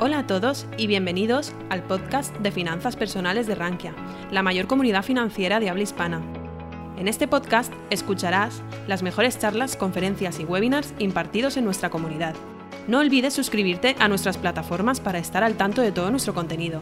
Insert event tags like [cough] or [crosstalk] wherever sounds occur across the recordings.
Hola a todos y bienvenidos al podcast de finanzas personales de Rankia, la mayor comunidad financiera de habla hispana. En este podcast escucharás las mejores charlas, conferencias y webinars impartidos en nuestra comunidad. No olvides suscribirte a nuestras plataformas para estar al tanto de todo nuestro contenido.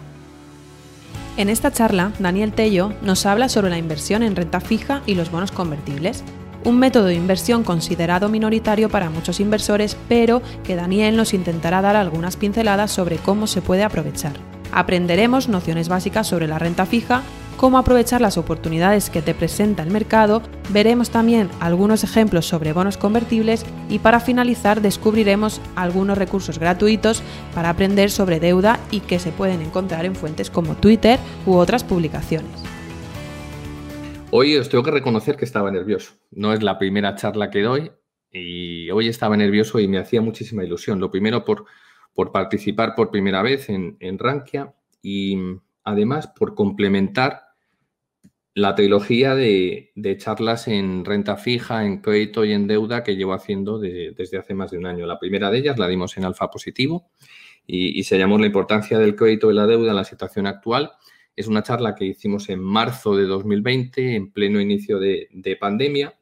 En esta charla, Daniel Tello nos habla sobre la inversión en renta fija y los bonos convertibles, un método de inversión considerado minoritario para muchos inversores, pero que Daniel nos intentará dar algunas pinceladas sobre cómo se puede aprovechar. Aprenderemos nociones básicas sobre la renta fija, cómo aprovechar las oportunidades que te presenta el mercado, veremos también algunos ejemplos sobre bonos convertibles y para finalizar descubriremos algunos recursos gratuitos para aprender sobre deuda y que se pueden encontrar en fuentes como Twitter u otras publicaciones. Hoy os tengo que reconocer que estaba nervioso. No es la primera charla que doy y hoy estaba nervioso y me hacía muchísima ilusión. Lo primero por, por participar por primera vez en, Rankia y además por complementar la trilogía de, charlas en renta fija, en crédito y en deuda que llevo haciendo desde hace más de un año. La primera de ellas la dimos en alfa positivo y, y se llamó La importancia del crédito y la deuda en la situación actual es una charla que hicimos en marzo de 2020, en pleno inicio de, pandemia.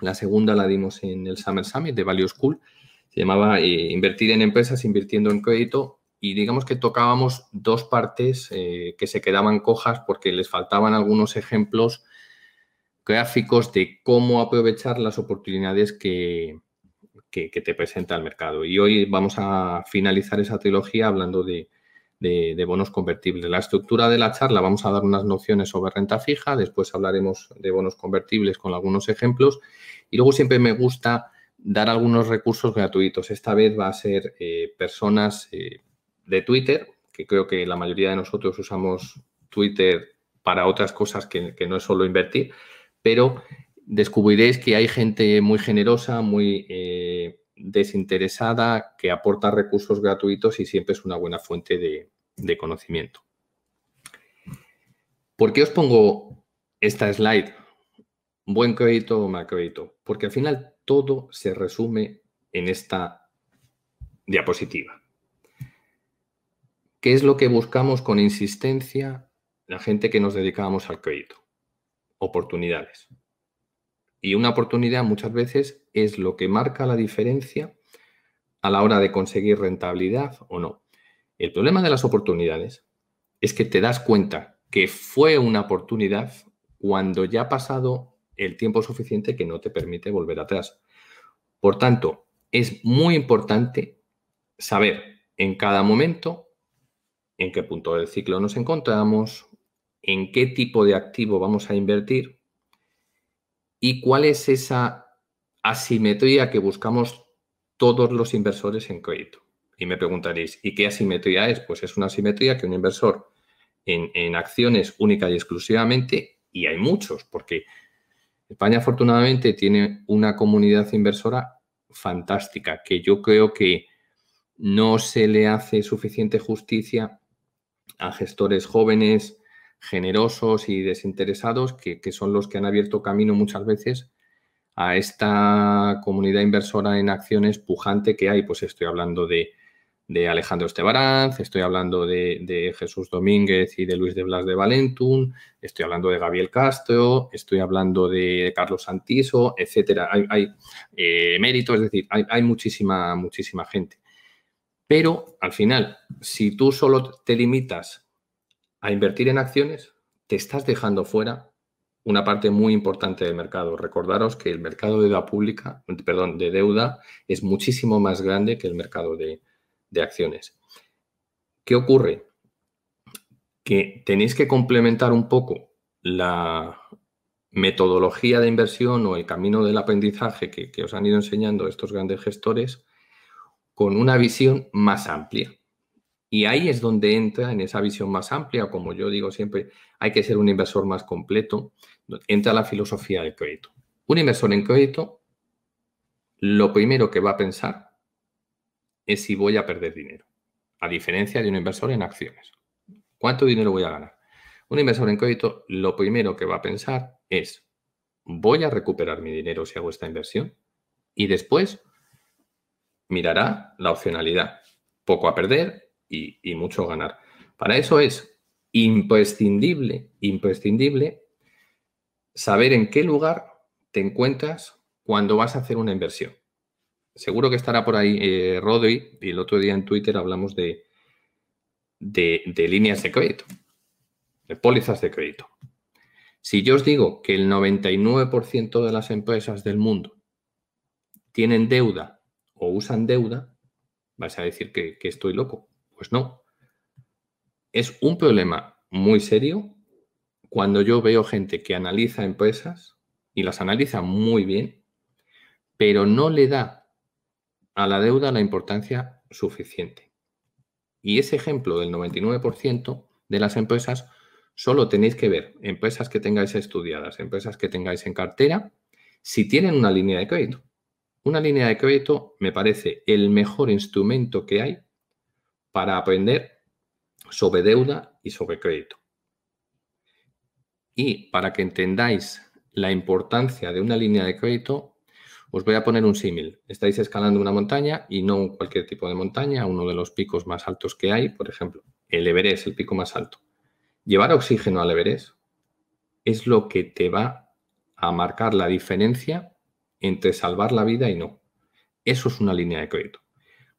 La segunda la dimos en el Summer Summit de Value School. Se llamaba eh, Invertir en empresas, invirtiendo en crédito. Y digamos que tocábamos dos partes eh, que se quedaban cojas porque les faltaban algunos ejemplos gráficos de cómo aprovechar las oportunidades que, que te presenta el mercado. Y hoy vamos a finalizar esa trilogía hablando de, de, bonos convertibles. La estructura de la charla vamos a dar unas nociones sobre renta fija, después hablaremos de bonos convertibles con algunos ejemplos y luego siempre me gusta dar algunos recursos gratuitos. Esta vez va a ser eh, personas eh, de Twitter, que creo que la mayoría de nosotros usamos Twitter para otras cosas que, no es solo invertir, pero descubriréis que hay gente muy generosa, muy eh, desinteresada, que aporta recursos gratuitos y siempre es una buena fuente de, conocimiento. ¿Por qué os pongo esta slide? Buen crédito o mal crédito. Porque al final todo se resume en esta diapositiva. ¿Qué es lo que buscamos con insistencia la gente que nos dedicamos al crédito? Oportunidades. Y una oportunidad muchas veces es lo que marca la diferencia a la hora de conseguir rentabilidad o no. El problema de las oportunidades es que te das cuenta que fue una oportunidad cuando ya ha pasado el tiempo suficiente que no te permite volver atrás. Por tanto, es muy importante saber en cada momento en qué punto del ciclo nos encontramos, en qué tipo de activo vamos a invertir y cuál es esa asimetría que buscamos todos los inversores en crédito. Y me preguntaréis, ¿y qué asimetría es? Pues es una asimetría que un inversor en, acciones única y exclusivamente, y hay muchos, porque España afortunadamente tiene una comunidad inversora fantástica, que yo creo que no se le hace suficiente justicia a gestores jóvenes, generosos y desinteresados, que, que, son los que han abierto camino muchas veces a esta comunidad inversora en acciones pujante que hay. Pues estoy hablando de de Alejandro Estebaranz, estoy hablando de, Jesús Domínguez y de Luis de Blas de Valentun, estoy hablando de Gabriel Castro, estoy hablando de Carlos Santiso, etcétera. Hay, eh, méritos, es decir, hay, muchísima, muchísima gente. Pero al final, si tú solo te limitas a invertir en acciones, te estás dejando fuera una parte muy importante del mercado. Recordaros que el mercado de deuda pública, perdón, de deuda es muchísimo más grande que el mercado de, de acciones. ¿Qué ocurre? Que tenéis que complementar un poco la metodología de inversión o el camino del aprendizaje que, os han ido enseñando estos grandes gestores con una visión más amplia. Y ahí es donde entra en esa visión más amplia, como yo digo siempre, hay que ser un inversor más completo, entra la filosofía del crédito. Un inversor en crédito, lo primero que va a pensar es si voy a perder dinero, a diferencia de un inversor en acciones. ¿Cuánto dinero voy a ganar? Un inversor en crédito lo primero que va a pensar es, ¿voy a recuperar mi dinero si hago esta inversión? Y después mirará la opcionalidad, poco a perder y, mucho ganar. Para eso es imprescindible, imprescindible saber en qué lugar te encuentras cuando vas a hacer una inversión. Seguro que estará por ahí eh, Rodri, y el otro día en Twitter hablamos de, de, líneas de crédito, de pólizas de crédito. Si yo os digo que el 99% de las empresas del mundo tienen deuda o usan deuda, vais a decir que, estoy loco. Pues no. Es un problema muy serio cuando yo veo gente que analiza empresas y las analiza muy bien, pero no le da a la deuda la importancia suficiente. Y ese ejemplo del 99% de las empresas Solo tenéis que ver empresas que tengáis estudiadas, empresas que tengáis en cartera, si tienen una línea de crédito. Una línea de crédito me parece el mejor instrumento que hay para aprender sobre deuda y sobre crédito. Y para que entendáis la importancia de una línea de crédito, os voy a poner un símil. Estáis escalando una montaña y no cualquier tipo de montaña, uno de los picos más altos que hay, por ejemplo, el Everest, el pico más alto. Llevar oxígeno al Everest es lo que te va a marcar la diferencia entre salvar la vida y no. Eso es una línea de crédito.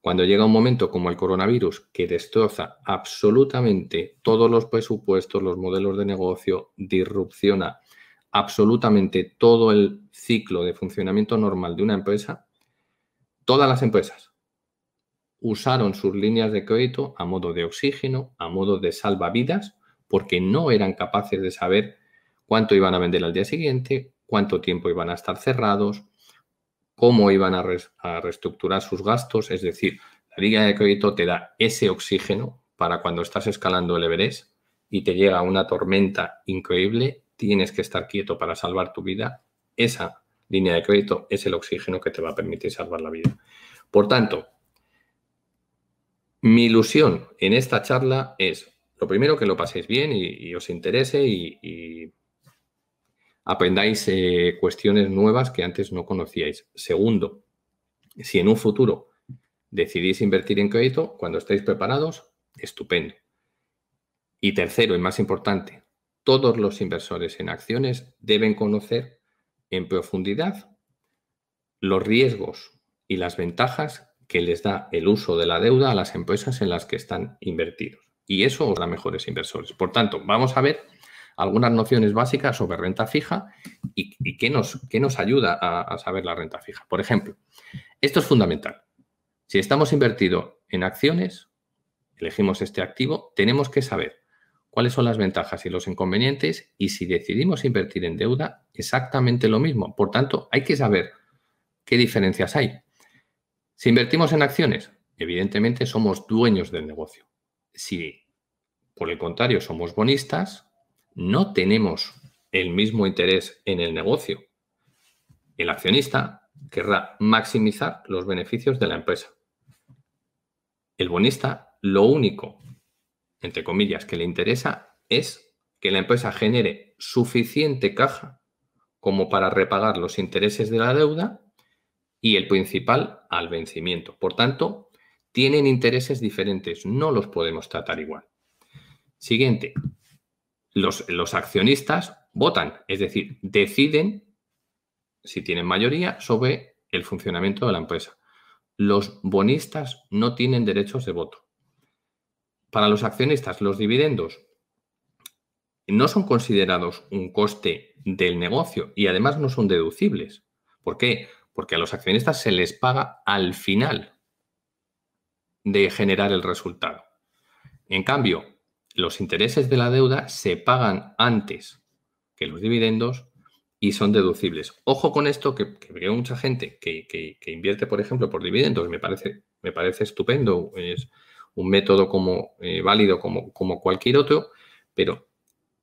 Cuando llega un momento como el coronavirus que destroza absolutamente todos los presupuestos, los modelos de negocio, disrupciona absolutamente todo el ciclo de funcionamiento normal de una empresa, todas las empresas usaron sus líneas de crédito a modo de oxígeno, a modo de salvavidas, porque no eran capaces de saber cuánto iban a vender al día siguiente, cuánto tiempo iban a estar cerrados, cómo iban a, reestructurar sus gastos. Es decir, la línea de crédito te da ese oxígeno para cuando estás escalando el Everest y te llega una tormenta increíble, tienes que estar quieto para salvar tu vida. Esa línea de crédito es el oxígeno que te va a permitir salvar la vida. Por tanto, mi ilusión en esta charla es lo primero, que lo paséis bien y, os interese y, aprendáis eh, cuestiones nuevas que antes no conocíais. Segundo, si en un futuro decidís invertir en crédito, cuando estéis preparados, estupendo. Y tercero, y más importante, todos los inversores en acciones deben conocer en profundidad los riesgos y las ventajas que les da el uso de la deuda a las empresas en las que están invertidos. Y eso os da mejores inversores. Por tanto, vamos a ver algunas nociones básicas sobre renta fija y, qué, nos, nos, ayuda a, saber la renta fija. Por ejemplo, esto es fundamental. Si estamos invertidos en acciones, elegimos este activo, tenemos que saber cuáles son las ventajas y los inconvenientes y si decidimos invertir en deuda, exactamente lo mismo. Por tanto, hay que saber qué diferencias hay. Si invertimos en acciones, evidentemente somos dueños del negocio si por el contrario somos bonistas, no tenemos el mismo interés en el negocio. El accionista querrá maximizar los beneficios de la empresa. El bonista, lo único, entre comillas, que le interesa es que la empresa genere suficiente caja como para repagar los intereses de la deuda y el principal al vencimiento. Por tanto, tienen intereses diferentes, no los podemos tratar igual. Siguiente, los, los accionistas votan, es decir, deciden, si tienen mayoría, sobre el funcionamiento de la empresa. Los bonistas no tienen derechos de voto. Para los accionistas, los dividendos no son considerados un coste del negocio y además no son deducibles. ¿Por qué? Porque a los accionistas se les paga al final de generar el resultado. En cambio, los intereses de la deuda se pagan antes que los dividendos y son deducibles. Ojo con esto, que, veo mucha gente que, invierte, por ejemplo, por dividendos, me parece, estupendo, es un método como eh, válido como, como cualquier otro, pero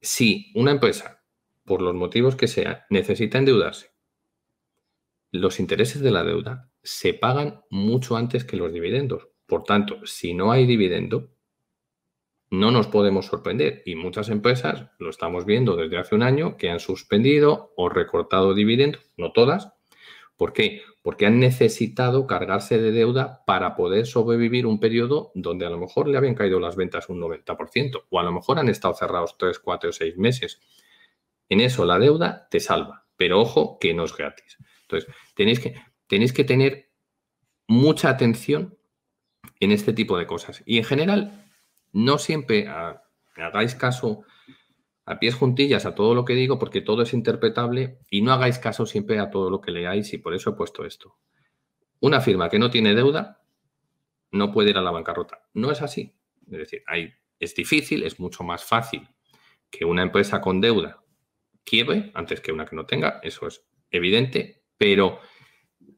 si una empresa, por los motivos que sea, necesita endeudarse, los intereses de la deuda se pagan mucho antes que los dividendos. Por tanto, si no hay dividendo, no nos podemos sorprender. Y muchas empresas, lo estamos viendo desde hace un año, que han suspendido o recortado dividendos, no todas, ¿Por qué? Porque han necesitado cargarse de deuda para poder sobrevivir un periodo donde a lo mejor le habían caído las ventas un 90% o a lo mejor han estado cerrados 3, 4 o 6 meses. En eso la deuda te salva, pero ojo que no es gratis. Entonces, tenéis que, tenéis que tener mucha atención en este tipo de cosas. Y en general, no siempre hagáis caso a pies juntillas a todo lo que digo porque todo es interpretable y no hagáis caso siempre a todo lo que leáis y por eso he puesto esto. Una firma que no tiene deuda no puede ir a la bancarrota. No es así. Es decir, es difícil, es mucho más fácil que una empresa con deuda quiebre antes que una que no tenga, eso es evidente, pero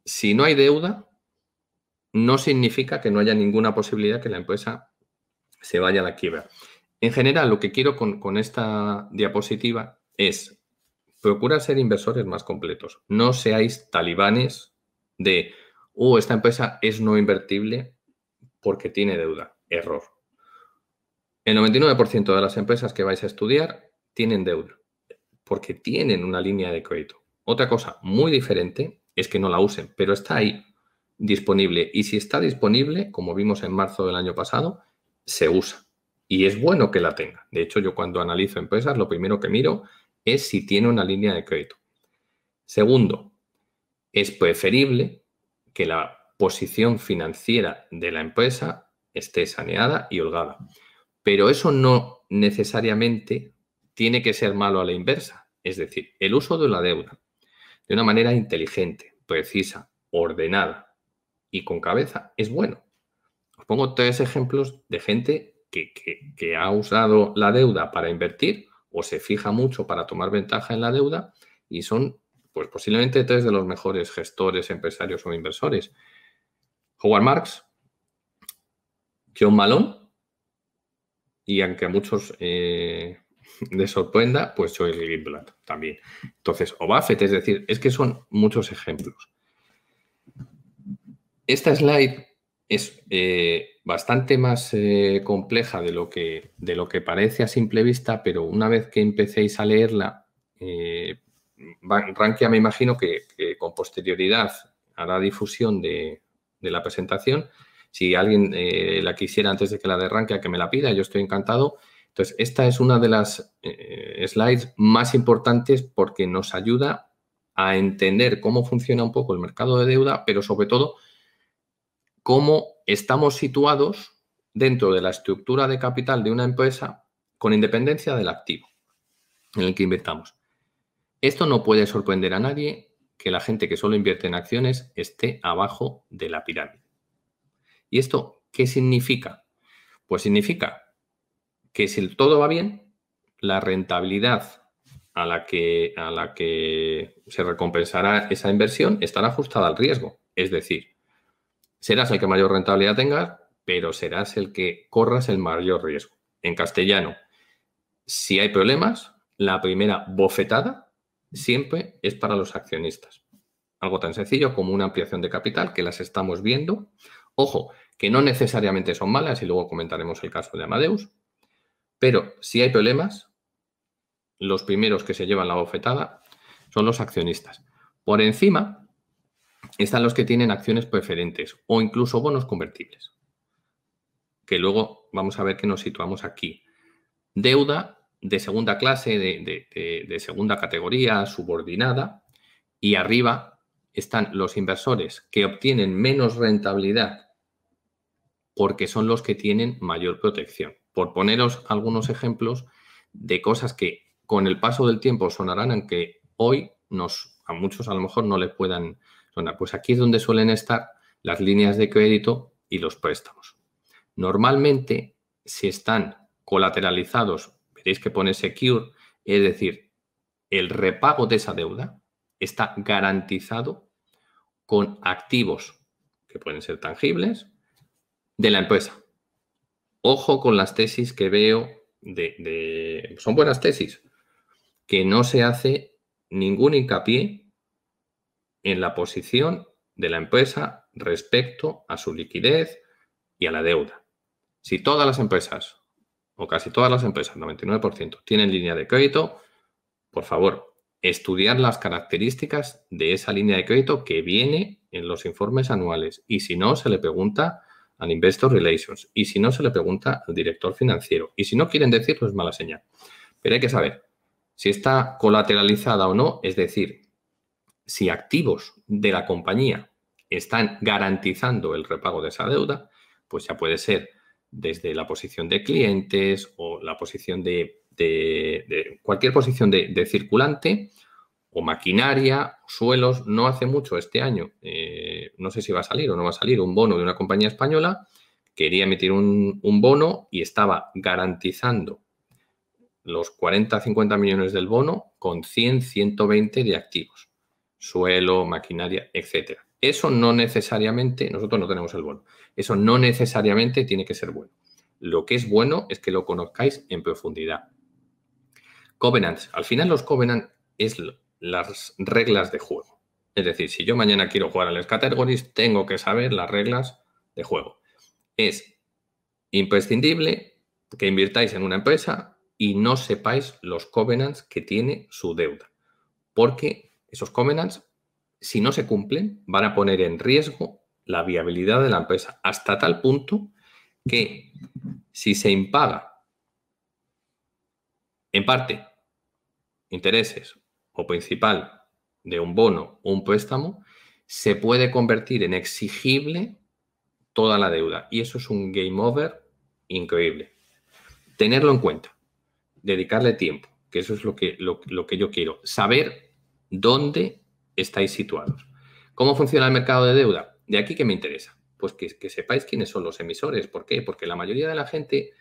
si no hay deuda, no significa que no haya ninguna posibilidad que la empresa se vaya a la quiebra. En general, lo que quiero con, esta diapositiva es procurar ser inversores más completos. No seáis talibanes de, oh, esta empresa es no invertible porque tiene deuda. Error. El 99% de las empresas que vais a estudiar tienen deuda porque tienen una línea de crédito. Otra cosa muy diferente es que no la usen, pero está ahí disponible. Y si está disponible, como vimos en marzo del año pasado, se usa. Y es bueno que la tenga. De hecho, yo cuando analizo empresas, lo primero que miro es si tiene una línea de crédito. Segundo, es preferible que la posición financiera de la empresa esté saneada y holgada. Pero eso no necesariamente tiene que ser malo a la inversa. Es decir, el uso de la deuda de una manera inteligente, precisa, ordenada y con cabeza es bueno. Os pongo tres ejemplos de gente que, ha usado la deuda para invertir o se fija mucho para tomar ventaja en la deuda y son pues posiblemente tres de los mejores gestores, empresarios o inversores. Howard Marks, John Malone y aunque a muchos eh, [laughs] les sorprenda, pues Joel Greenblatt también. Entonces, o es decir, es que son muchos ejemplos. Esta slide es eh, bastante más eh, compleja de lo, que, de lo que parece a simple vista, pero una vez que empecéis a leerla, eh, me imagino que, con posterioridad hará difusión de, la presentación. Si alguien eh, la quisiera antes de que la de Rankia, que me la pida, yo estoy encantado. Entonces, esta es una de las slides más importantes porque nos ayuda a entender cómo funciona un poco el mercado de deuda, pero sobre todo cómo estamos situados dentro de la estructura de capital de una empresa con independencia del activo en el que invertamos. Esto no puede sorprender a nadie que la gente que solo invierte en acciones esté abajo de la pirámide. ¿Y esto qué significa? Pues significa que si todo va bien, la rentabilidad a la que, a la que se recompensará esa inversión estará ajustada al riesgo. Es decir, serás el que mayor rentabilidad tengas, pero serás el que corras el mayor riesgo. En castellano, si hay problemas, la primera bofetada siempre es para los accionistas. Algo tan sencillo como una ampliación de capital que las estamos viendo. Ojo, que no necesariamente son malas y luego comentaremos el caso de Amadeus. Pero si hay problemas, los primeros que se llevan la bofetada son los accionistas. Por encima están los que tienen acciones preferentes o incluso bonos convertibles, que luego vamos a ver que nos situamos aquí. Deuda de segunda clase, de, segunda categoría, subordinada, y arriba están los inversores que obtienen menos rentabilidad porque son los que tienen mayor protección. Por poneros algunos ejemplos de cosas que con el paso del tiempo sonarán, aunque hoy nos, a muchos a lo mejor no les puedan pues aquí es donde suelen estar las líneas de crédito y los préstamos. Normalmente, si están colateralizados, veréis que pone secure, es decir, el repago de esa deuda está garantizado con activos que pueden ser tangibles de la empresa. Ojo con las tesis que veo de, son buenas tesis, que no se hace ningún hincapié en la posición de la empresa respecto a su liquidez y a la deuda. Si todas las empresas, o casi todas las empresas, 99%, tienen línea de crédito, por favor, estudiar las características de esa línea de crédito que viene en los informes anuales. Y si no, se le pregunta al Investor Relations. Y si no, se le pregunta al director financiero. Y si no quieren decirlo, es mala señal. Pero hay que saber si está colateralizada o no, es decir, si activos de la compañía están garantizando el repago de esa deuda, pues ya puede ser desde la posición de clientes o la posición de, cualquier posición de, circulante o maquinaria, suelos. No hace mucho este año, eh, no sé si va a salir o no va a salir, un bono de una compañía española, quería emitir un, un bono y estaba garantizando los 40, 50 millones del bono con 100, 120 de activos, suelo, maquinaria, etcétera. Eso no necesariamente, nosotros no tenemos el bono, eso no necesariamente tiene que ser bueno. Lo que es bueno es que lo conozcáis en profundidad. Covenants. Al final los covenants es las reglas de juego. Es decir, si yo mañana quiero jugar al categories, tengo que saber las reglas de juego. Es imprescindible que invirtáis en una empresa y no sepáis los covenants que tiene su deuda. Porque esos covenants, si no se cumplen, van a poner en riesgo la viabilidad de la empresa hasta tal punto que si se impaga en parte intereses o principal de un bono o un préstamo, se puede convertir en exigible toda la deuda. Y eso es un game over increíble. Tenerlo en cuenta dedicarle tiempo, que eso es lo que, lo, que yo quiero. Saber dónde estáis situados. ¿Cómo funciona el mercado de deuda? De aquí que me interesa. Pues que, sepáis quiénes son los emisores. ¿Por qué? Porque la mayoría de la gente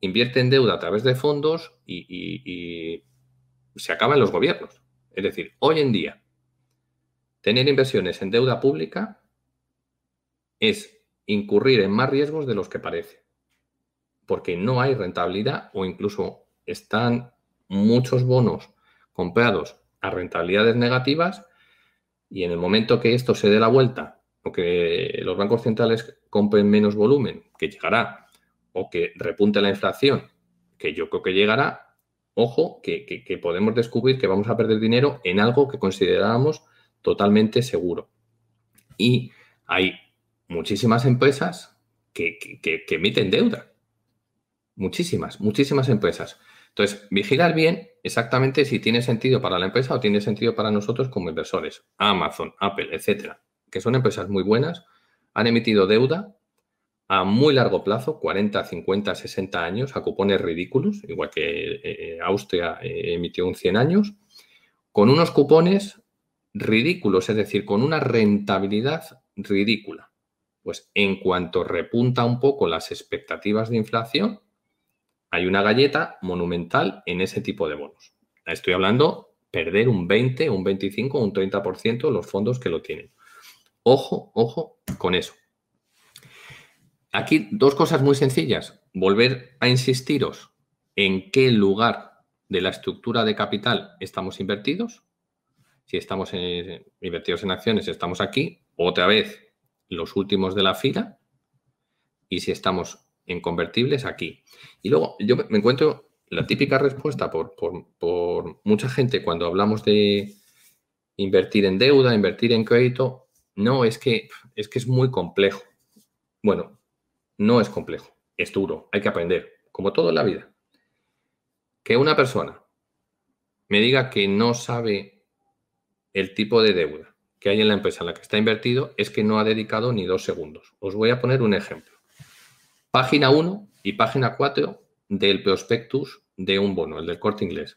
invierte en deuda a través de fondos y, y se acaba en los gobiernos. Es decir, hoy en día, tener inversiones en deuda pública es incurrir en más riesgos de los que parece porque no hay rentabilidad o incluso están muchos bonos comprados a rentabilidades negativas y en el momento que esto se dé la vuelta o que los bancos centrales compren menos volumen, que llegará, o que repunte la inflación, que yo creo que llegará, ojo, que, que podemos descubrir que vamos a perder dinero en algo que considerábamos totalmente seguro. Y hay muchísimas empresas que, emiten deuda Muchísimas, muchísimas empresas. Entonces, vigilar bien exactamente si tiene sentido para la empresa o tiene sentido para nosotros como inversores. Amazon, Apple, etcétera, que son empresas muy buenas, han emitido deuda a muy largo plazo, 40, 50, 60 años, a cupones ridículos, igual que eh, Austria eh, emitió un 100 años, con unos cupones ridículos, es decir, con una rentabilidad ridícula. Pues en cuanto repunta un poco las expectativas de inflación, hay una galleta monumental en ese tipo de bonos. Estoy hablando perder un 20, un 25, un 30% los fondos que lo tienen. Ojo, ojo con eso. Aquí dos cosas muy sencillas. Volver a insistiros en qué lugar de la estructura de capital estamos invertidos. Si estamos invertidos en acciones, estamos aquí. Otra vez, los últimos de la fila. Y si estamos en convertibles aquí. Y luego yo me encuentro la típica respuesta por, mucha gente cuando hablamos de invertir en deuda, invertir en crédito, no, es que, es que es muy complejo. Bueno, no es complejo, es duro, hay que aprender, como todo en la vida. Que una persona me diga que no sabe el tipo de deuda que hay en la empresa en la que está invertido, es que no ha dedicado ni dos segundos. Os voy a poner un ejemplo página 1 y página 4 del prospectus de un bono, el del corte inglés.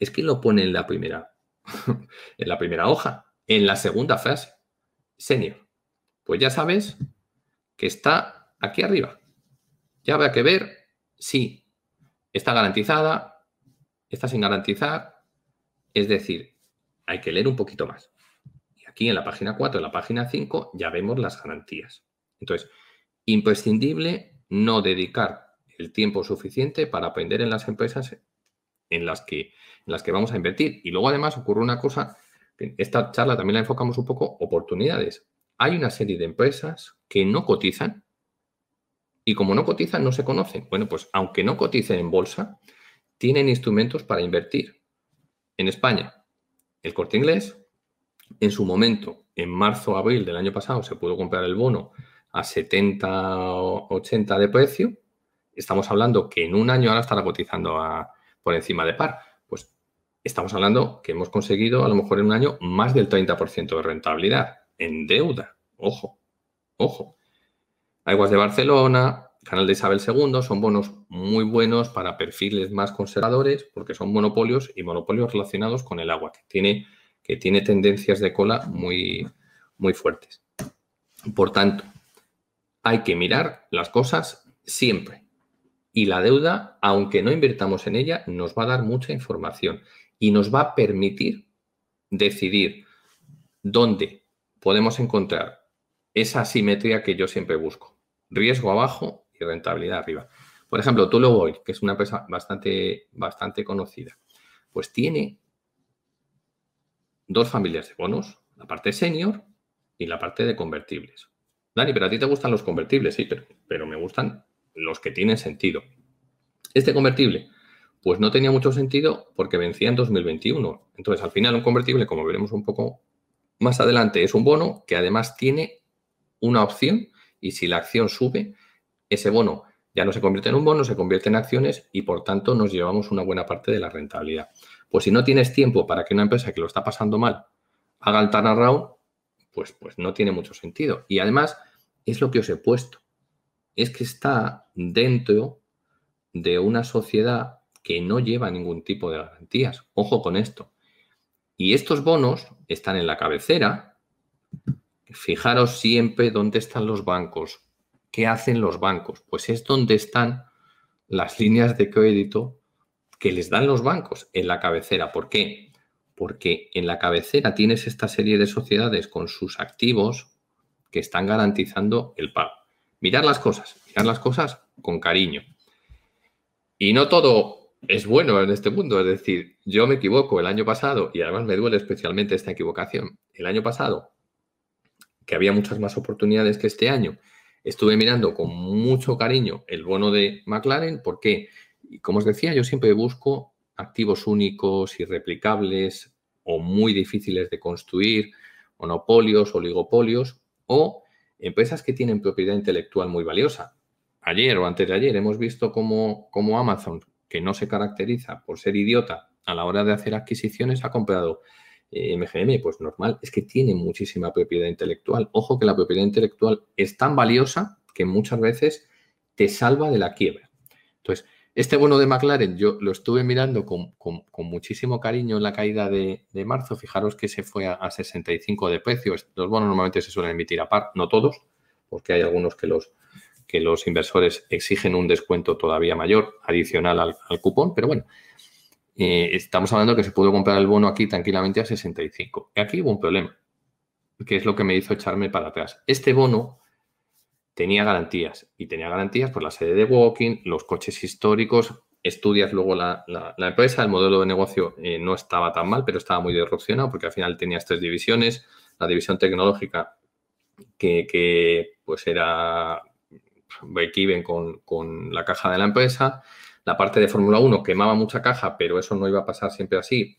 Es que lo pone en la primera, [laughs] en la primera hoja, en la segunda frase. Senior. Pues ya sabes que está aquí arriba. Ya habrá que ver si está garantizada, está sin garantizar. Es decir, hay que leer un poquito más. Y aquí en la página 4, en la página 5, ya vemos las garantías. Entonces, imprescindible no dedicar el tiempo suficiente para aprender en las empresas en las que, las que vamos a invertir. Y luego además ocurre una cosa, esta charla también la enfocamos un poco, oportunidades. Hay una serie de empresas que no cotizan y como no cotizan no se conocen. Bueno, pues aunque no coticen en bolsa, tienen instrumentos para invertir en España, el corte inglés, en su momento, en marzo abril del año pasado, se pudo comprar el bono a 70 o 80 de precio. Estamos hablando que en un año ahora estará cotizando a, por encima de par. Pues estamos hablando que hemos conseguido a lo mejor en un año más del 30% de rentabilidad en deuda. Ojo, ojo. Aguas de Barcelona, Canal de Isabel II son bonos muy buenos para perfiles más conservadores porque son monopolios y monopolios relacionados con el agua, que tiene, que tiene tendencias de cola muy, muy fuertes. Por tanto, hay que mirar las cosas siempre. Y la deuda, aunque no invirtamos en ella, nos va a dar mucha información y nos va a permitir decidir dónde podemos encontrar esa simetría que yo siempre busco. Riesgo abajo y rentabilidad arriba. Por ejemplo, Tulo Oil, que es una empresa bastante, bastante conocida, pues tiene dos familias de bonos, la parte senior y la parte de convertibles. Dani, pero a ti te gustan los convertibles, sí, pero, pero me gustan los que tienen sentido. Este convertible, pues no tenía mucho sentido porque vencía en 2021. Entonces, al final, un convertible, como veremos un poco más adelante, es un bono que además tiene una opción y si la acción sube, ese bono ya no se convierte en un bono, se convierte en acciones y por tanto nos llevamos una buena parte de la rentabilidad. Pues si no tienes tiempo para que una empresa que lo está pasando mal haga el turnaround, pues, pues no tiene mucho sentido. Y además es lo que os he puesto. Es que está dentro de una sociedad que no lleva ningún tipo de garantías. Ojo con esto. Y estos bonos están en la cabecera. Fijaros siempre dónde están los bancos, ¿Qué hacen los bancos? Pues es donde están las líneas de crédito que les dan los bancos en la cabecera. ¿Por qué? Porque en la cabecera tienes esta serie de sociedades con sus activos que están garantizando el pago. Mirar las cosas, mirar las cosas con cariño. Y no todo es bueno en este mundo, es decir, yo me equivoco el año pasado y además me duele especialmente esta equivocación. El año pasado, que había muchas más oportunidades que este año, Estuve mirando con mucho cariño el bono de McLaren porque, como os decía, yo siempre busco activos únicos, irreplicables o muy difíciles de construir, monopolios, oligopolios o empresas que tienen propiedad intelectual muy valiosa. Ayer o antes de ayer hemos visto cómo, Amazon, que no se caracteriza por ser idiota a la hora de hacer adquisiciones, ha comprado MGM, eh, pues normal, es que tiene muchísima propiedad intelectual. Ojo que la propiedad intelectual es tan valiosa que muchas veces te salva de la quiebra. Entonces, este bono de McLaren yo lo estuve mirando con, muchísimo cariño en la caída de, marzo. Fijaros que se fue a, 65 de precio. Los bonos normalmente se suelen emitir a par, no todos, porque hay algunos que los, que los inversores exigen un descuento todavía mayor adicional al, al cupón, pero bueno, eh, estamos hablando que se pudo comprar el bono aquí tranquilamente a 65. Y aquí hubo un problema, que es lo que me hizo echarme para atrás. Este bono tenía garantías y tenía garantías por la sede de Walking, los coches históricos, estudias luego la, empresa, el modelo de negocio eh, no estaba tan mal, pero estaba muy disrupcionado porque al final tenías tres divisiones, la división tecnológica que, pues era break-even con, con la caja de la empresa, la parte de Fórmula 1 quemaba mucha caja, pero eso no iba a pasar siempre así,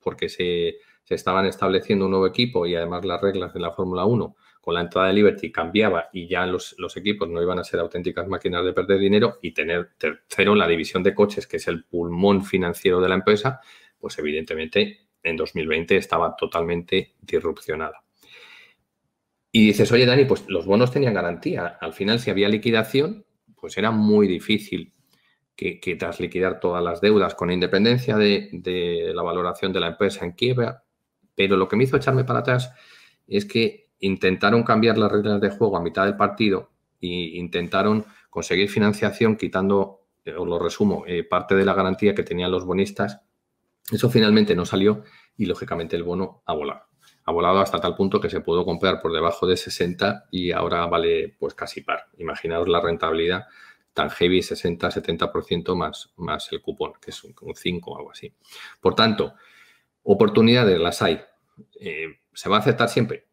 porque se, estaban estableciendo un nuevo equipo y además las reglas de la Fórmula 1 con la entrada de Liberty cambiaba y ya los, equipos no iban a ser auténticas máquinas de perder dinero y tener tercero la división de coches, que es el pulmón financiero de la empresa, pues evidentemente en 2020 estaba totalmente disrupcionada. Y dices, oye Dani, pues los bonos tenían garantía. Al final, si había liquidación, pues era muy difícil que, tras liquidar todas las deudas con independencia de, la valoración de la empresa en quiebra, pero lo que me hizo echarme para atrás es que intentaron cambiar las reglas de juego a mitad del partido e intentaron conseguir financiación quitando, eh, os lo resumo, eh, parte de la garantía que tenían los bonistas. Eso finalmente no salió y lógicamente el bono ha volado. Ha volado hasta tal punto que se pudo comprar por debajo de 60 y ahora vale pues casi par. Imaginaos la rentabilidad tan heavy 60-70% más, más el cupón, que es un, 5 o algo así. Por tanto, oportunidades las hay. Eh, ¿Se va a aceptar siempre?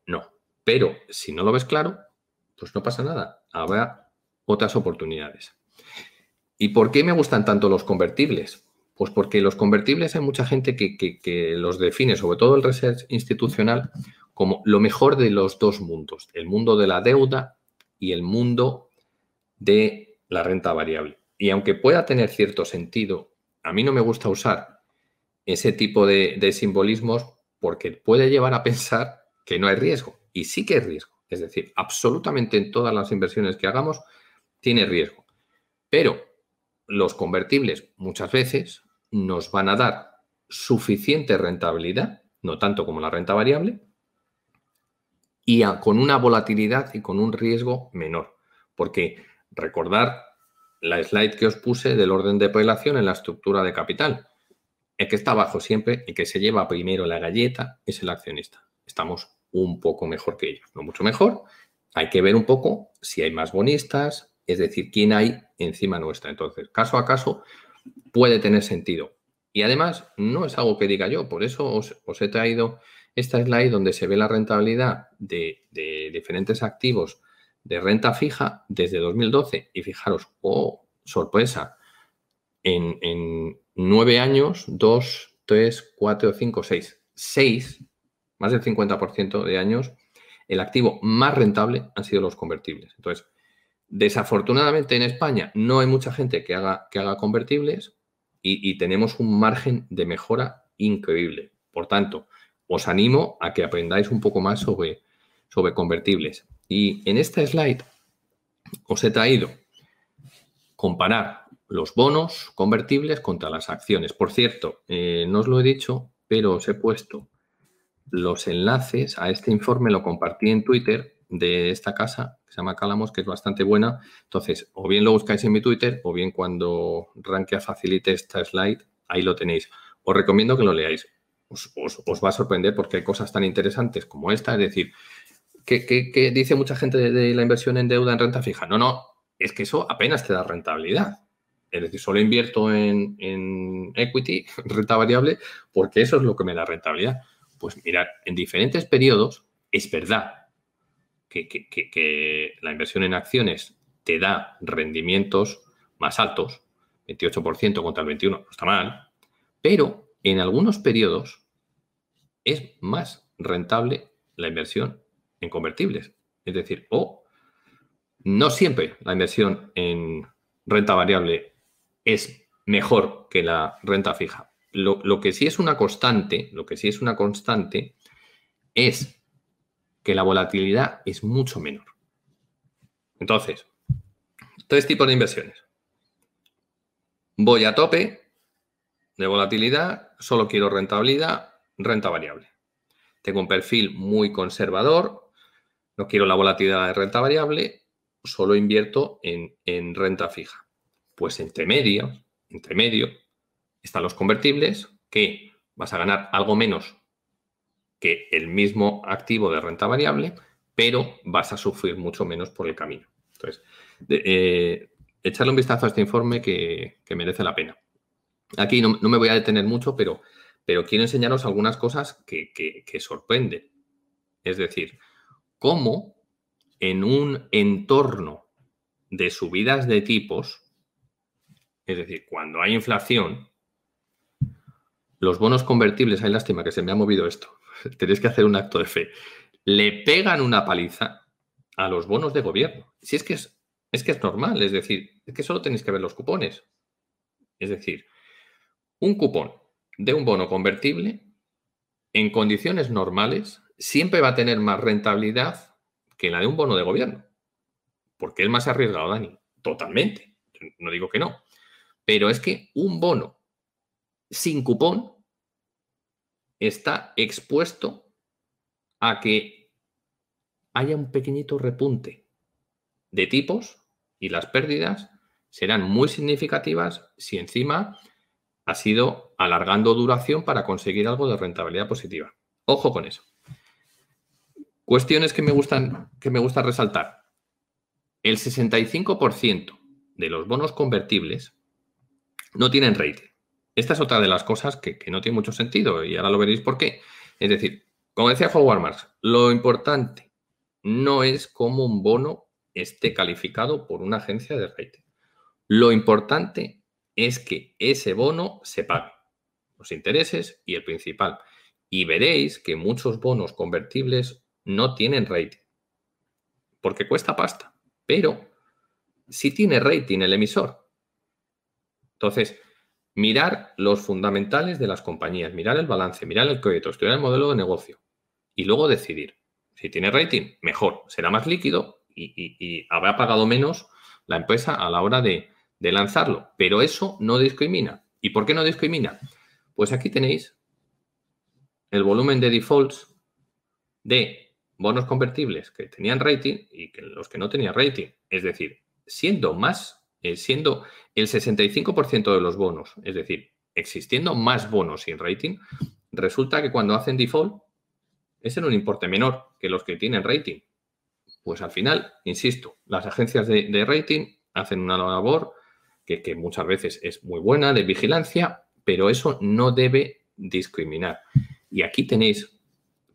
Pero si no lo ves claro, pues no pasa nada. Habrá otras oportunidades. ¿Y por qué me gustan tanto los convertibles? Pues porque los convertibles hay mucha gente que, los define, sobre todo el research institucional, como lo mejor de los dos mundos, el mundo de la deuda y el mundo de la renta variable. Y aunque pueda tener cierto sentido, a mí no me gusta usar ese tipo de simbolismos porque puede llevar a pensar que no hay riesgo. Y sí que hay riesgo. Es decir, absolutamente en todas las inversiones que hagamos tiene riesgo. Pero los convertibles muchas veces nos van a dar suficiente rentabilidad, no tanto como la renta variable, y con una volatilidad y con un riesgo menor. Porque recordar la slide que os puse del orden de prelación en la estructura de capital. El que está abajo siempre, el que se lleva primero la galleta, es el accionista. Estamos un poco mejor que ellos, no mucho mejor. Hay que ver un poco si hay más bonistas, es decir, quién hay encima nuestra. Entonces, caso a caso, puede tener sentido. Y además, no es algo que diga yo, por eso os, he traído esta slide donde se ve la rentabilidad de, diferentes activos de renta fija desde 2012. Y fijaros, oh, sorpresa, en, en nueve años, dos, tres, cuatro, cinco, seis, seis, más del 50% de años, el activo más rentable han sido los convertibles. Entonces, Desafortunadamente en España no hay mucha gente que haga, que haga convertibles y, tenemos un margen de mejora increíble. Por tanto, os animo a que aprendáis un poco más sobre, sobre convertibles. Y en esta slide os he traído comparar los bonos convertibles contra las acciones. Por cierto, eh, no os lo he dicho, pero os he puesto los enlaces a este informe, lo compartí en Twitter de esta casa que se llama Calamos, que es bastante buena. Entonces, o bien lo buscáis en mi Twitter o bien cuando Rankia facilite esta slide, ahí lo tenéis. Os recomiendo que lo leáis. Os, va a sorprender porque hay cosas tan interesantes como esta. Es decir, que, dice mucha gente de, la inversión en deuda en renta fija. No, no, es que eso apenas te da rentabilidad. Es decir, solo invierto en equity, [laughs] renta variable, porque eso es lo que me da rentabilidad. Pues mirad, en diferentes periodos es verdad que, la inversión en acciones te da rendimientos más altos, 28% contra el 21%, no está mal, pero en algunos periodos es más rentable la inversión en convertibles. Es decir, o no siempre la inversión en renta variable es mejor que la renta fija. Lo, lo, que sí es una constante, lo que sí es una constante es que la volatilidad es mucho menor. Entonces, tres tipos de inversiones. Voy a tope de volatilidad, solo quiero rentabilidad, renta variable. Tengo un perfil muy conservador, no quiero la volatilidad de renta variable, solo invierto en, en renta fija. Pues entre medio, entre medio, están los convertibles, que vas a ganar algo menos que el mismo activo de renta variable, pero vas a sufrir mucho menos por el camino. Entonces, eh, echarle un vistazo a este informe que, merece la pena. Aquí no, me voy a detener mucho, pero, pero quiero enseñaros algunas cosas que, que sorprenden. Es decir, cómo en un entorno de subidas de tipos, es decir, cuando hay inflación, los bonos convertibles, hay lástima que se me ha movido esto, [laughs] tenéis que hacer un acto de fe. Le pegan una paliza a los bonos de gobierno. Si es que es, es que es normal, es decir, es que solo tenéis que ver los cupones. Es decir, un cupón de un bono convertible en condiciones normales siempre va a tener más rentabilidad que la de un bono de gobierno. Porque es más arriesgado, Dani. Totalmente. No digo que no. Pero es que un bono sin cupón está expuesto a que haya un pequeñito repunte de tipos y las pérdidas serán muy significativas si encima ha sido alargando duración para conseguir algo de rentabilidad positiva. Ojo con eso. Cuestiones que me gustan, que me gusta resaltar. El 65% de los bonos convertibles no tienen rating. Esta es otra de las cosas que, no tiene mucho sentido y ahora lo veréis por qué. Es decir, como decía Howard Marks, lo importante no es cómo un bono esté calificado por una agencia de rating. Lo importante es que ese bono se pague, los intereses y el principal. Y veréis que muchos bonos convertibles no tienen rating, porque cuesta pasta, pero sí tiene rating el emisor. Entonces, mirar los fundamentales de las compañías, mirar el balance, mirar el crédito, estudiar el modelo de negocio y luego decidir. Si tiene rating, mejor, será más líquido y, habrá pagado menos la empresa a la hora de, de lanzarlo. Pero eso no discrimina. ¿Y por qué no discrimina? Pues aquí tenéis el volumen de defaults de bonos convertibles que tenían rating y que los que no tenían rating. Es decir, siendo más, eh, siendo el 65% de los bonos, es decir, existiendo más bonos sin rating, resulta que cuando hacen default es en un importe menor que los que tienen rating. Pues al final, insisto, las agencias de, rating hacen una labor que, que, muchas veces es muy buena de vigilancia, pero eso no debe discriminar. Y aquí tenéis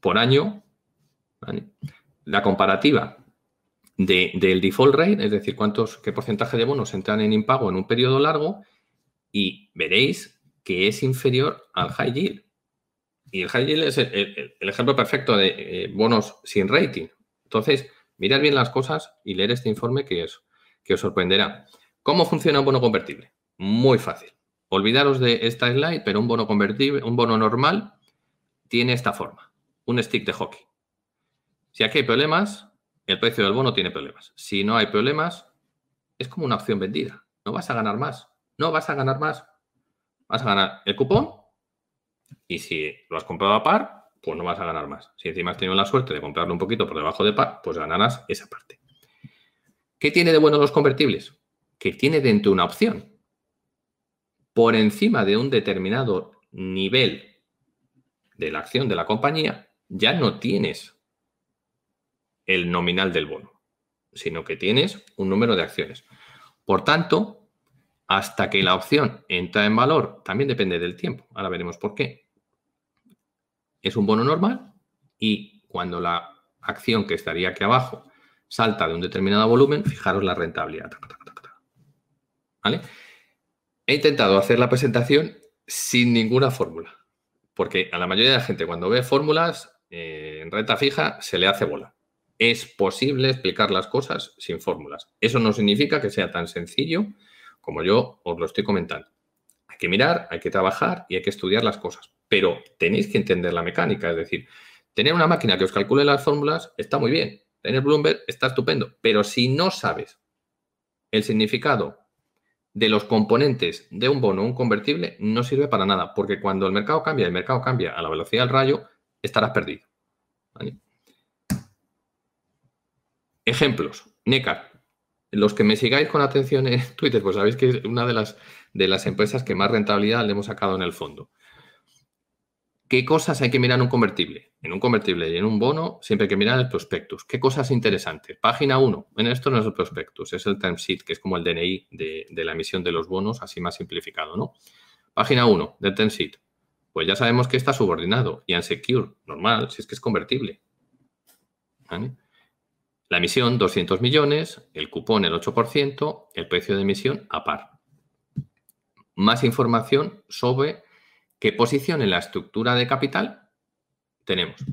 por año la comparativa del default rate, es decir, cuántos, qué porcentaje de bonos entran en impago en un periodo largo, y veréis que es inferior al high yield. Y el high yield es el, ejemplo perfecto de eh, bonos sin rating. Entonces, mirad bien las cosas y leer este informe que, es, que os sorprenderá. ¿Cómo funciona un bono convertible? Muy fácil. Olvidaros de esta slide, pero un bono convertible, un bono normal, tiene esta forma, un stick de hockey. Si aquí hay problemas, el precio del bono tiene problemas. Si no hay problemas, es como una opción vendida. No vas a ganar más. No vas a ganar más. Vas a ganar el cupón y si lo has comprado a par, pues no vas a ganar más. Si encima has tenido la suerte de comprarlo un poquito por debajo de par, pues ganarás esa parte. ¿Qué tiene de bueno los convertibles? Que tiene dentro una opción. Por encima de un determinado nivel de la acción de la compañía, ya no tienes el nominal del bono, sino que tienes un número de acciones. Por tanto, hasta que la opción entra en valor, también depende del tiempo, ahora veremos por qué. Es un bono normal y cuando la acción que estaría aquí abajo salta de un determinado volumen, fijaros la rentabilidad. He intentado hacer la presentación sin ninguna fórmula, porque a la mayoría de la gente cuando ve fórmulas eh, en renta fija se le hace bola es posible explicar las cosas sin fórmulas. Eso no significa que sea tan sencillo como yo os lo estoy comentando. Hay que mirar, hay que trabajar y hay que estudiar las cosas. Pero tenéis que entender la mecánica. Es decir, tener una máquina que os calcule las fórmulas está muy bien. Tener Bloomberg está estupendo. Pero si no sabes el significado de los componentes de un bono o un convertible, no sirve para nada. Porque cuando el mercado cambia, el mercado cambia a la velocidad del rayo, estarás perdido. Ejemplos. NECAR. Los que me sigáis con atención en [laughs] Twitter, pues sabéis que es una de las, de las empresas que más rentabilidad le hemos sacado en el fondo. ¿Qué cosas hay que mirar en un convertible? En un convertible y en un bono siempre hay que mirar el prospectus. ¿Qué cosas interesantes? Página 1. En esto no es el prospectus, es el time sheet, que es como el DNI de, la emisión de los bonos, así más simplificado, ¿no? Página 1 del time sheet. Pues ya sabemos que está subordinado y unsecure, normal, si es que es convertible. ¿Vale? La emisión, 200 millones, el cupón, el 8%, el precio de emisión a par. Más información sobre qué posición en la estructura de capital tenemos.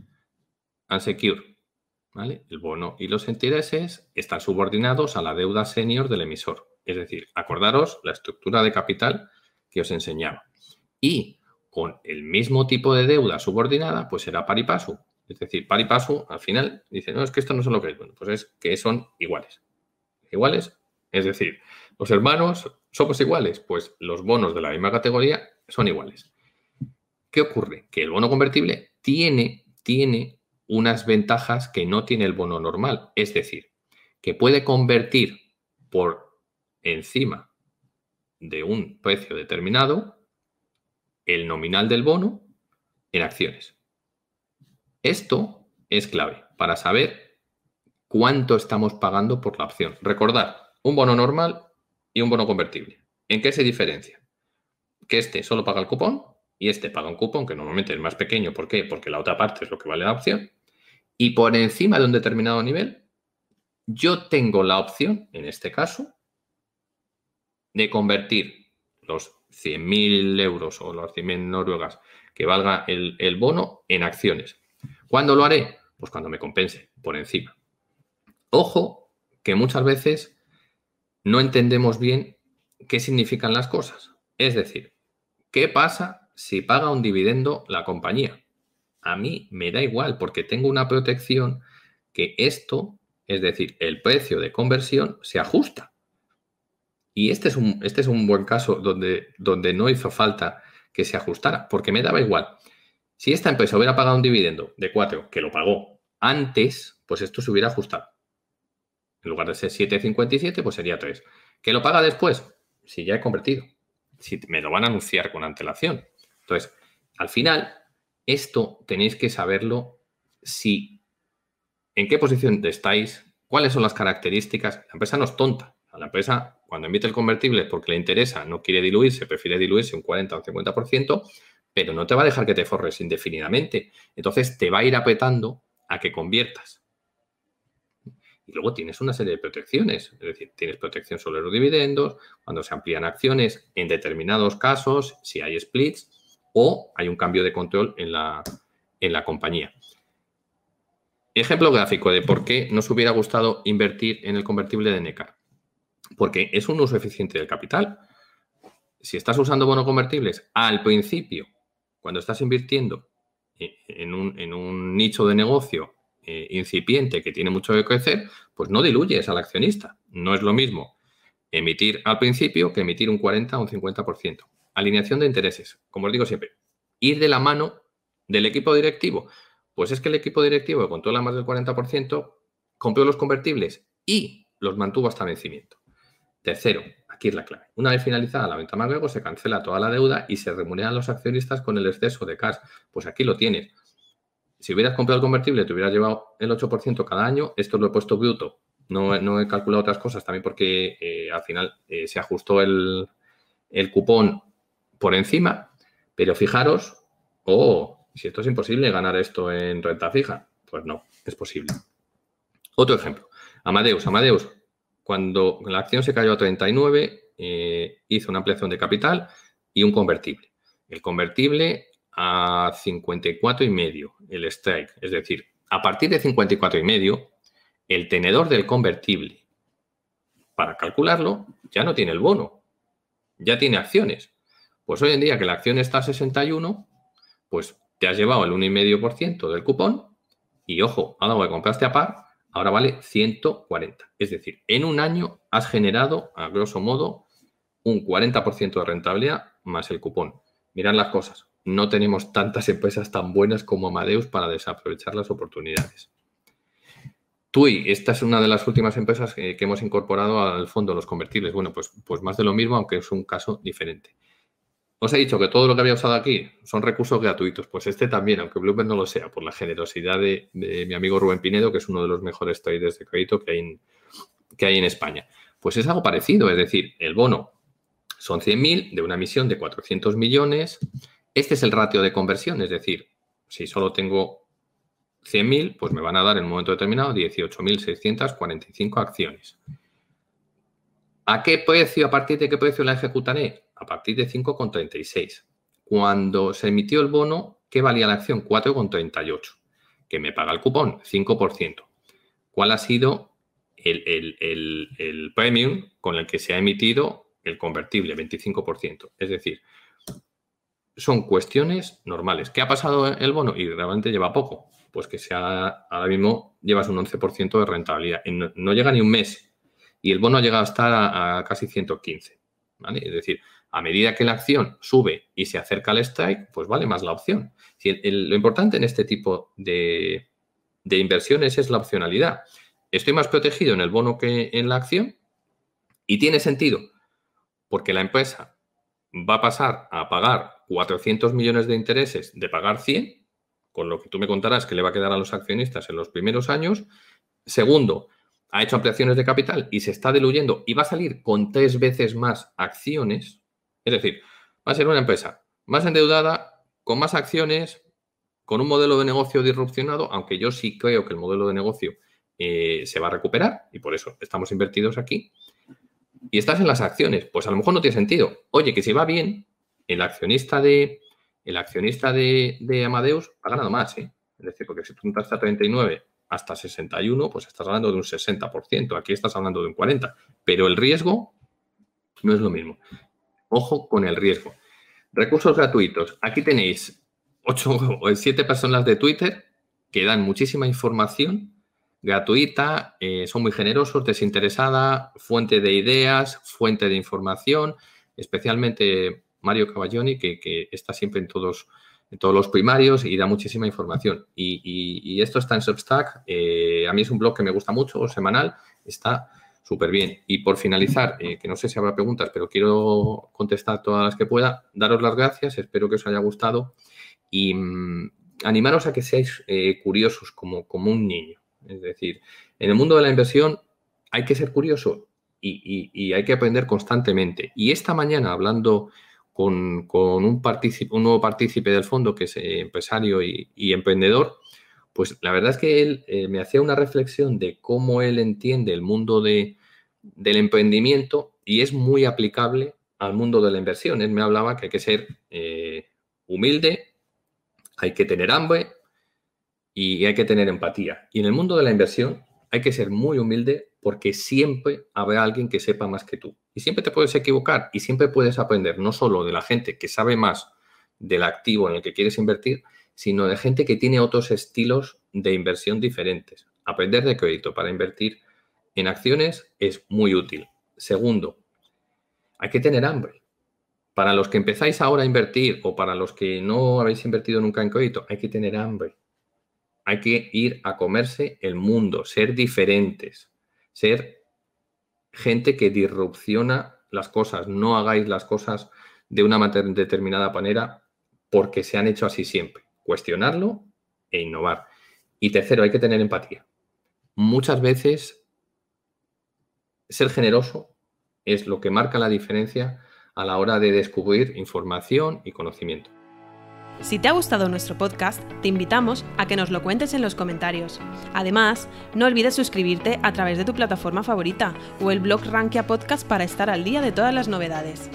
Unsecure, ¿vale? El bono y los intereses están subordinados a la deuda senior del emisor. Es decir, acordaros la estructura de capital que os enseñaba. Y con el mismo tipo de deuda subordinada, pues será par y paso. Es decir, par y paso, al final, dice, no, es que esto no son lo que es. Bueno, pues es que son iguales. Iguales, es decir, los hermanos somos iguales, pues los bonos de la misma categoría son iguales. ¿Qué ocurre? Que el bono convertible tiene, tiene unas ventajas que no tiene el bono normal. Es decir, que puede convertir por encima de un precio determinado el nominal del bono en acciones. Esto es clave para saber cuánto estamos pagando por la opción. Recordad, un bono normal y un bono convertible. ¿En qué se diferencia? Que este solo paga el cupón y este paga un cupón que normalmente es más pequeño. ¿Por qué? Porque la otra parte es lo que vale la opción. Y por encima de un determinado nivel, yo tengo la opción, en este caso, de convertir los 100.000 euros o los 100.000 noruegas que valga el, el bono en acciones. ¿Cuándo lo haré? Pues cuando me compense, por encima. Ojo, que muchas veces no entendemos bien qué significan las cosas. Es decir, ¿qué pasa si paga un dividendo la compañía? A mí me da igual porque tengo una protección que esto, es decir, el precio de conversión, se ajusta. Y este es un, este es un buen caso donde, donde no hizo falta que se ajustara, porque me daba igual. Si esta empresa hubiera pagado un dividendo de 4, que lo pagó antes, pues esto se hubiera ajustado. En lugar de ser 7,57, pues sería 3. ¿Que lo paga después? Si ya he convertido. Si me lo van a anunciar con antelación. Entonces, al final, esto tenéis que saberlo si en qué posición estáis, cuáles son las características. La empresa no es tonta. La empresa, cuando emite el convertible porque le interesa, no quiere diluirse, prefiere diluirse un 40 o un 50%, pero no te va a dejar que te forres indefinidamente. Entonces te va a ir apretando a que conviertas. Y luego tienes una serie de protecciones, es decir, tienes protección sobre los dividendos, cuando se amplían acciones, en determinados casos, si hay splits o hay un cambio de control en la, en la compañía. Ejemplo gráfico de por qué nos hubiera gustado invertir en el convertible de NECAR. Porque es un uso eficiente del capital. Si estás usando bonos convertibles al principio, cuando estás invirtiendo en un, en un nicho de negocio eh, incipiente que tiene mucho que crecer, pues no diluyes al accionista. No es lo mismo emitir al principio que emitir un 40 o un 50%. Alineación de intereses, como os digo siempre, ir de la mano del equipo directivo. Pues es que el equipo directivo que controla más del 40% compró los convertibles y los mantuvo hasta vencimiento. Tercero, aquí es la clave. Una vez finalizada la venta más luego, se cancela toda la deuda y se remuneran los accionistas con el exceso de cash. Pues aquí lo tienes si hubieras comprado el convertible, te hubieras llevado el 8% cada año, esto lo he puesto bruto, no, no he calculado otras cosas también porque eh, al final eh, se ajustó el, cupón por encima, pero fijaros, oh, si esto es imposible ganar esto en renta fija, pues no, es posible. Otro ejemplo, Amadeus, Amadeus, cuando la acción se cayó a 39, eh, hizo una ampliación de capital y un convertible. El convertible a 54 y medio el strike. Es decir, a partir de 54 y medio, el tenedor del convertible, para calcularlo, ya no tiene el bono, ya tiene acciones. Pues hoy en día que la acción está a 61, pues te has llevado el 1,5% del cupón y ojo, ahora que compraste a par, ahora vale 140. Es decir, en un año has generado, a grosso modo, un 40% de rentabilidad más el cupón. Mirad las cosas no tenemos tantas empresas tan buenas como Amadeus para desaprovechar las oportunidades. TUI, esta es una de las últimas empresas que, hemos incorporado al fondo, los convertibles. Bueno, pues, pues más de lo mismo, aunque es un caso diferente. Os he dicho que todo lo que había usado aquí son recursos gratuitos. Pues este también, aunque Bloomberg no lo sea, por la generosidad de, mi amigo Rubén Pinedo, que es uno de los mejores traders de crédito que hay, en, que hay en España. Pues es algo parecido, es decir, el bono son 100.000 de una emisión de 400 millones este es el ratio de conversión, es decir, si solo tengo 100.000, pues me van a dar en un momento determinado 18.645 acciones. ¿A qué precio, a partir de qué precio la ejecutaré? A partir de 5,36. Cuando se emitió el bono, ¿qué valía la acción? 4,38. Que me paga el cupón, 5%. ¿Cuál ha sido el, premium con el que se ha emitido el convertible? 25%. Es decir, son cuestiones normales. ¿Qué ha pasado el bono? Y realmente lleva poco. Pues que sea, ahora mismo llevas un 11% de rentabilidad. No, llega ni un mes. Y el bono ha llegado a estar a, casi 115. Es decir, a medida que la acción sube y se acerca al strike, pues vale más la opción. Lo importante en este tipo de, de inversiones es la opcionalidad. Estoy más protegido en el bono que en la acción y tiene sentido porque la empresa va a pasar a pagar 400 millones de intereses de pagar 100, con lo que tú me contarás que le va a quedar a los accionistas en los primeros años. Segundo, ha hecho ampliaciones de capital y se está diluyendo y va a salir con tres veces más acciones. Es decir, va a ser una empresa más endeudada, con más acciones, con un modelo de negocio disrupcionado, aunque yo sí creo que el modelo de negocio eh, se va a recuperar y por eso estamos invertidos aquí. y estás en las acciones, pues a lo mejor no tiene sentido. Oye, que si va bien, el accionista de, el accionista de, Amadeus ha ganado más, ¿eh? Es decir, porque si tú entras a 39 hasta 61, pues estás hablando de un 60%, aquí estás hablando de un 40%, pero el riesgo no es lo mismo. Ojo con el riesgo. Recursos gratuitos. Aquí tenéis 8 o 7 personas de Twitter que dan muchísima información gratuita, eh, son muy generosos, desinteresada, fuente de ideas, fuente de información, especialmente Mario Cavalloni, que, está siempre en todos, en todos los primarios y da muchísima información. Y, esto está en Substack, eh, a mí es un blog que me gusta mucho, semanal, está súper bien. Y por finalizar, eh, que no sé si habrá preguntas, pero quiero contestar todas las que pueda, daros las gracias, espero que os haya gustado y mm, animaros a que seáis curiosos como, como un niño. Es decir, en el mundo de la inversión hay que ser curioso y, hay que aprender constantemente. Y esta mañana, hablando con, un, un, nuevo partícipe del fondo, que es eh, empresario y, emprendedor, pues la verdad es que él eh, me hacía una reflexión de cómo él entiende el mundo del emprendimiento y es muy aplicable al mundo de la inversión. Él me hablaba que hay que ser eh, humilde, hay que tener hambre, y hay que tener empatía. Y en el mundo de la inversión hay que ser muy humilde porque siempre habrá alguien que sepa más que tú. Y siempre te puedes equivocar y siempre puedes aprender no solo de la gente que sabe más del activo en el que quieres invertir, sino de gente que tiene otros estilos de inversión diferentes. Aprender de crédito para invertir en acciones es muy útil. Segundo, hay que tener hambre. Para los que empezáis ahora a invertir o para los que no habéis invertido nunca en crédito, hay que tener hambre hay que ir a comerse el mundo, ser diferentes, ser gente que disrupciona las cosas. No hagáis las cosas de una determinada manera porque se han hecho así siempre. Cuestionarlo e innovar. Y tercero, hay que tener empatía. Muchas veces ser generoso es lo que marca la diferencia a la hora de descubrir información y conocimiento. Si te ha gustado nuestro podcast, te invitamos a que nos lo cuentes en los comentarios. Además, no olvides suscribirte a través de tu plataforma favorita o el blog Rankia Podcast para estar al día de todas las novedades.